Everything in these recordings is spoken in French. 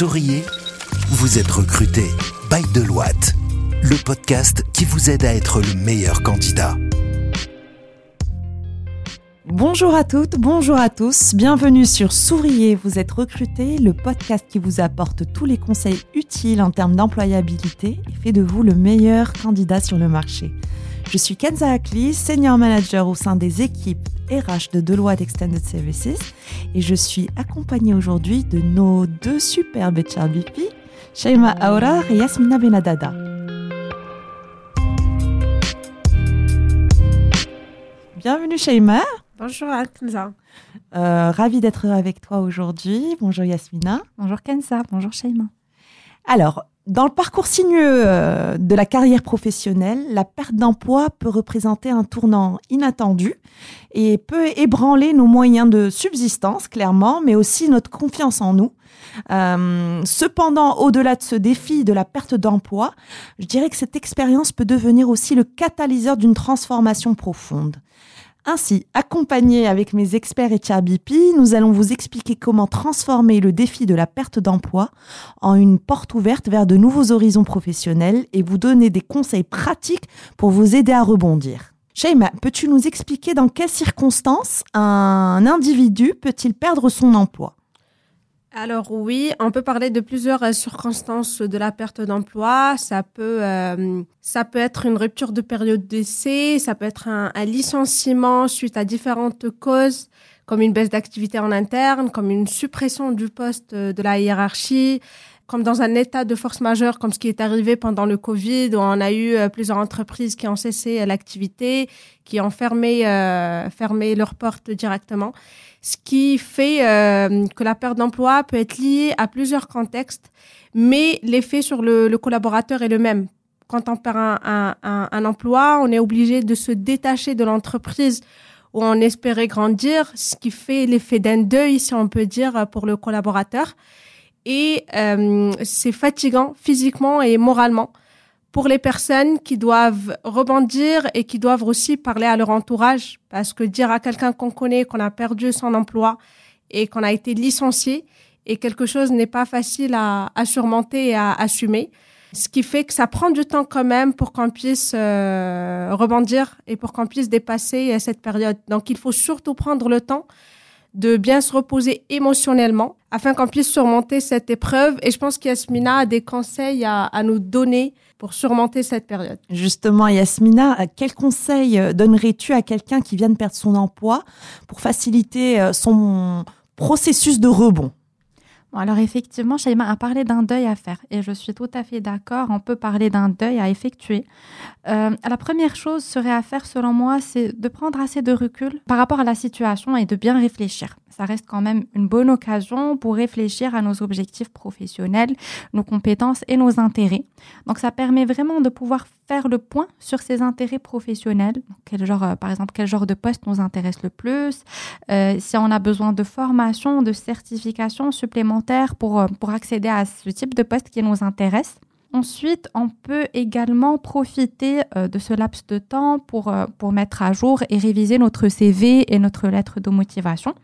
Souriez, vous êtes recruté by Deloitte, le podcast qui vous aide à être le meilleur candidat. Bonjour à toutes, bonjour à tous, bienvenue sur Souriez, vous êtes recruté, le podcast qui vous apporte tous les conseils utiles en termes d'employabilité et fait de vous le meilleur candidat sur le marché. Je suis Kenza Akli, senior manager au sein des équipes RH de Deloitte Extended Services et je suis accompagnée aujourd'hui de nos deux superbes HRBP, Shaima Aura et Yasmina Benadada. Bienvenue Shaima. Bonjour Kenza. Euh, ravie d'être avec toi aujourd'hui. Bonjour Yasmina. Bonjour Kenza. Bonjour Shaima. Alors, dans le parcours sinueux euh, de la carrière professionnelle, la perte d'emploi peut représenter un tournant inattendu et peut ébranler nos moyens de subsistance, clairement, mais aussi notre confiance en nous. Euh, cependant, au-delà de ce défi de la perte d'emploi, je dirais que cette expérience peut devenir aussi le catalyseur d'une transformation profonde. Ainsi, accompagnés avec mes experts HRBP, nous allons vous expliquer comment transformer le défi de la perte d'emploi en une porte ouverte vers de nouveaux horizons professionnels et vous donner des conseils pratiques pour vous aider à rebondir. Shaima, peux-tu nous expliquer dans quelles circonstances un individu peut-il perdre son emploi? Alors oui, on peut parler de plusieurs euh, circonstances de la perte d'emploi. Ça peut, euh, ça peut être une rupture de période d'essai, ça peut être un, licenciement suite à différentes causes, comme une baisse d'activité en interne, comme une suppression du poste de la hiérarchie, comme dans un état de force majeure, comme ce qui est arrivé pendant le Covid, où on a eu euh, plusieurs entreprises qui ont cessé l'activité, qui ont fermé, fermé leurs portes directement ce qui fait euh, que la perte d'emploi peut être liée à plusieurs contextes, mais l'effet sur le, collaborateur est le même. Quand on perd un, un, un emploi, on est obligé de se détacher de l'entreprise où on espérait grandir, ce qui fait l'effet d'un deuil, si on peut dire, pour le collaborateur. Et euh, c'est fatigant physiquement et moralement pour les personnes qui doivent rebondir et qui doivent aussi parler à leur entourage, parce que dire à quelqu'un qu'on connaît qu'on a perdu son emploi et qu'on a été licencié et quelque chose n'est pas facile à, surmonter et à assumer. Ce qui fait que ça prend du temps quand même pour qu'on puisse euh, rebondir et pour qu'on puisse dépasser cette période. Donc il faut surtout prendre le temps de bien se reposer émotionnellement afin qu'on puisse surmonter cette épreuve. Et je pense qu'Yasmina a des conseils à, nous donner pour surmonter cette période. Justement, Yasmina, quels conseils euh, donnerais-tu à quelqu'un qui vient de perdre son emploi pour faciliter euh, son processus de rebond? Alors effectivement, Shaima a parlé d'un deuil à faire et je suis tout à fait d'accord. On peut parler d'un deuil à effectuer. Euh, la première chose serait à faire, selon moi, c'est de prendre assez de recul par rapport à la situation et de bien réfléchir. Ça reste quand même une bonne occasion pour réfléchir à nos objectifs professionnels, nos compétences et nos intérêts. Donc ça permet vraiment de pouvoir faire le point sur ses intérêts professionnels. Quel genre, euh, par exemple, quel genre de poste nous intéresse le plus euh, Si on a besoin de formation, de certification supplémentaire pour, euh, pour accéder à ce type de poste qui nous intéresse. Ensuite, on peut également profiter euh, de ce laps de temps pour, euh, pour mettre à jour et réviser notre CV et notre lettre de motivation.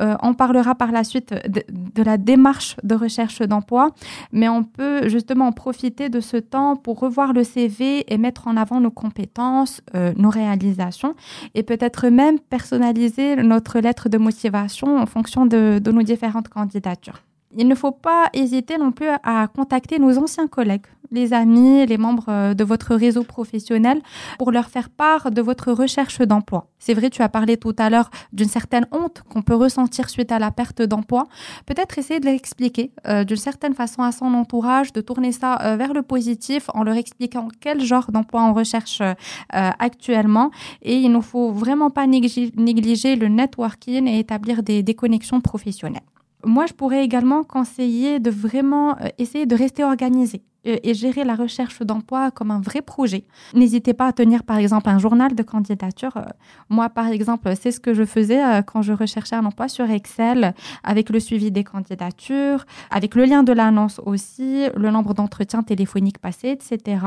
Euh, on parlera par la suite de, la démarche de recherche d'emploi, mais on peut justement profiter de ce temps pour revoir le CV et mettre en avant nos compétences, euh, nos réalisations et peut-être même personnaliser notre lettre de motivation en fonction de nos différentes candidatures. Il ne faut pas hésiter non plus à contacter nos anciens collègues, les amis, les membres euh, de votre réseau professionnel pour leur faire part de votre recherche d'emploi. C'est vrai, tu as parlé tout à l'heure d'une certaine honte qu'on peut ressentir suite à la perte d'emploi. Peut-être essayer de l'expliquer euh, d'une certaine façon à son entourage, de tourner ça euh, vers le positif en leur expliquant quel genre d'emploi on recherche actuellement. Et il ne faut vraiment pas négliger le networking et établir des, des connexions professionnelles moi, je pourrais également conseiller de vraiment essayer de rester organisé et, gérer la recherche d'emploi comme un vrai projet. N'hésitez pas à tenir par exemple un journal de candidature. Euh, moi par exemple, c'est ce que je faisais euh, quand je recherchais un emploi sur Excel avec le suivi des candidatures, avec le lien de l'annonce aussi, le nombre d'entretiens téléphoniques passés, etc.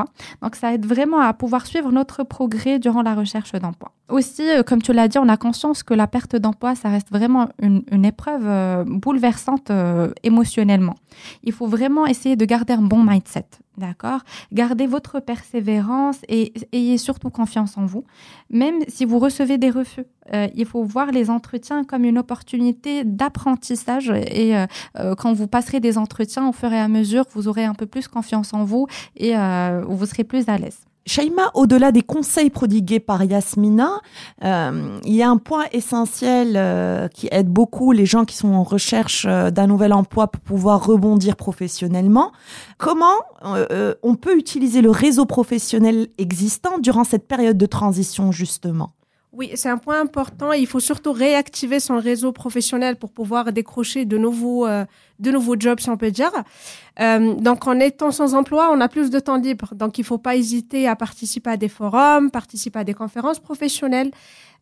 Donc ça aide vraiment à pouvoir suivre notre progrès durant la recherche d'emploi. Aussi, euh, comme tu l'as dit, on a conscience que la perte d'emploi, ça reste vraiment une, épreuve bouleversante émotionnellement. Il faut vraiment essayer de garder un bon mindset. D'accord Gardez votre persévérance et ayez surtout confiance en vous. Même si vous recevez des refus, euh, il faut voir les entretiens comme une opportunité d'apprentissage. Et euh, euh, quand vous passerez des entretiens, au fur et à mesure, vous aurez un peu plus confiance en vous et vous serez plus à l'aise. Shaima, au-delà des conseils prodigués par Yasmina, euh, il y a un point essentiel euh, qui aide beaucoup les gens qui sont en recherche euh, d'un nouvel emploi pour pouvoir rebondir professionnellement. Comment on peut utiliser le réseau professionnel existant durant cette période de transition, justement? Oui, c'est un point important. Il faut surtout réactiver son réseau professionnel pour pouvoir décrocher de nouveaux, de nouveaux jobs, si on peut dire. Euh, donc, en étant sans emploi, on a plus de temps libre. Donc, il ne faut pas hésiter à participer à des forums, participer à des conférences professionnelles,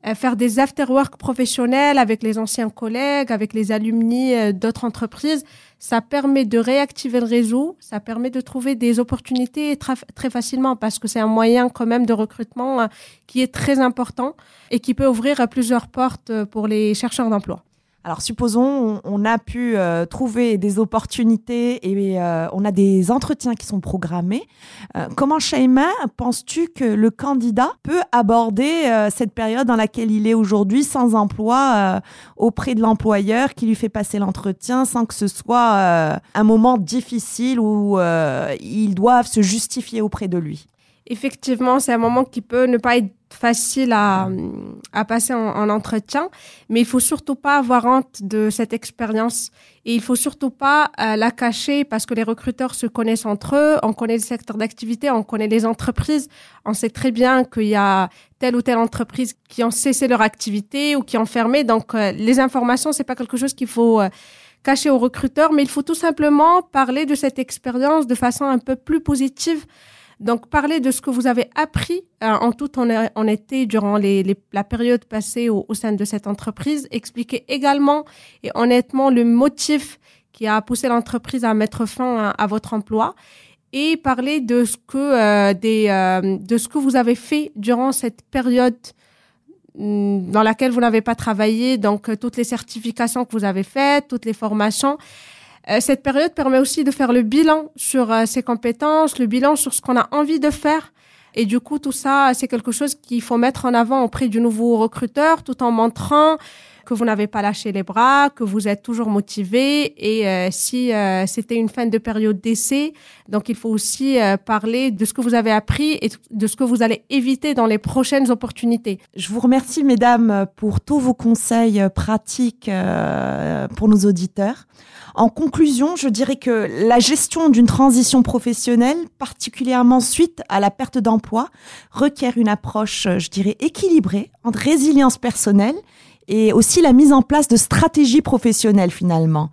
euh, faire des after-work professionnels avec les anciens collègues, avec les alumni euh, d'autres entreprises. Ça permet de réactiver le réseau, ça permet de trouver des opportunités très, facilement parce que c'est un moyen quand même de recrutement euh, qui est très important et qui peut ouvrir plusieurs portes pour les chercheurs d'emploi. Alors supposons on, a pu euh, trouver des opportunités et euh, on a des entretiens qui sont programmés. Euh, comment Shaima penses-tu que le candidat peut aborder cette période dans laquelle il est aujourd'hui sans emploi auprès de l'employeur qui lui fait passer l'entretien sans que ce soit un moment difficile où ils doivent se justifier auprès de lui? Effectivement, c'est un moment qui peut ne pas être facile à, à passer en, entretien, mais il faut surtout pas avoir honte de cette expérience et il faut surtout pas euh, la cacher parce que les recruteurs se connaissent entre eux, on connaît le secteur d'activité, on connaît les entreprises, on sait très bien qu'il y a telle ou telle entreprise qui ont cessé leur activité ou qui ont fermé, donc euh, les informations c'est pas quelque chose qu'il faut euh, cacher aux recruteurs, mais il faut tout simplement parler de cette expérience de façon un peu plus positive donc, parler de ce que vous avez appris euh, en tout en, été durant les, la période passée au, sein de cette entreprise. Expliquer également et honnêtement le motif qui a poussé l'entreprise à mettre fin à, votre emploi et parler de ce que euh, des euh, de ce que vous avez fait durant cette période mm, dans laquelle vous n'avez pas travaillé, donc toutes les certifications que vous avez faites, toutes les formations. Euh, cette période permet aussi de faire le bilan sur euh, ses compétences, le bilan sur ce qu'on a envie de faire. Et du coup, tout ça, c'est quelque chose qu'il faut mettre en avant auprès du nouveau recruteur, tout en montrant que vous n'avez pas lâché les bras, que vous êtes toujours motivé. Et euh, si c'était une fin de période d'essai, donc il faut aussi parler de ce que vous avez appris et de ce que vous allez éviter dans les prochaines opportunités. Je vous remercie, mesdames, pour tous vos conseils pratiques pour nos auditeurs. En conclusion, je dirais que la gestion d'une transition professionnelle, particulièrement suite à la perte d'emploi, requiert une approche, je dirais, équilibrée entre résilience personnelle et aussi la mise en place de stratégies professionnelles finalement.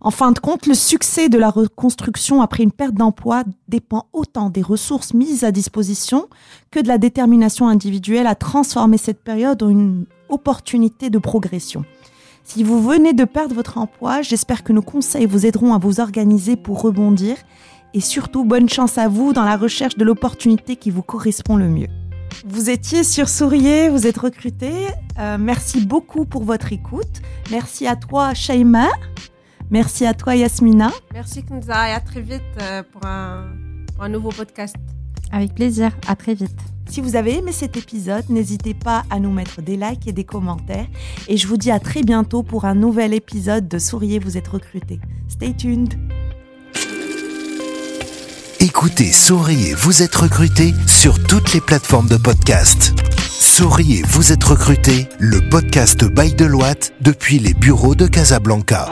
En fin de compte, le succès de la reconstruction après une perte d'emploi dépend autant des ressources mises à disposition que de la détermination individuelle à transformer cette période en une opportunité de progression. Si vous venez de perdre votre emploi, j'espère que nos conseils vous aideront à vous organiser pour rebondir et surtout bonne chance à vous dans la recherche de l'opportunité qui vous correspond le mieux. Vous étiez sur Souriez, vous êtes recruté. Euh, merci beaucoup pour votre écoute. Merci à toi, Shaima. Merci à toi, Yasmina. Merci, Knza, et à très vite euh, pour un, pour un nouveau podcast. Avec plaisir, à très vite. Si vous avez aimé cet épisode, n'hésitez pas à nous mettre des likes et des commentaires. Et je vous dis à très bientôt pour un nouvel épisode de Souriez, vous êtes recruté. Stay tuned. Écoutez Souriez, vous êtes recruté sur toutes les plateformes de podcast. Souriez, vous êtes recruté, le podcast Bail de Loite depuis les bureaux de Casablanca.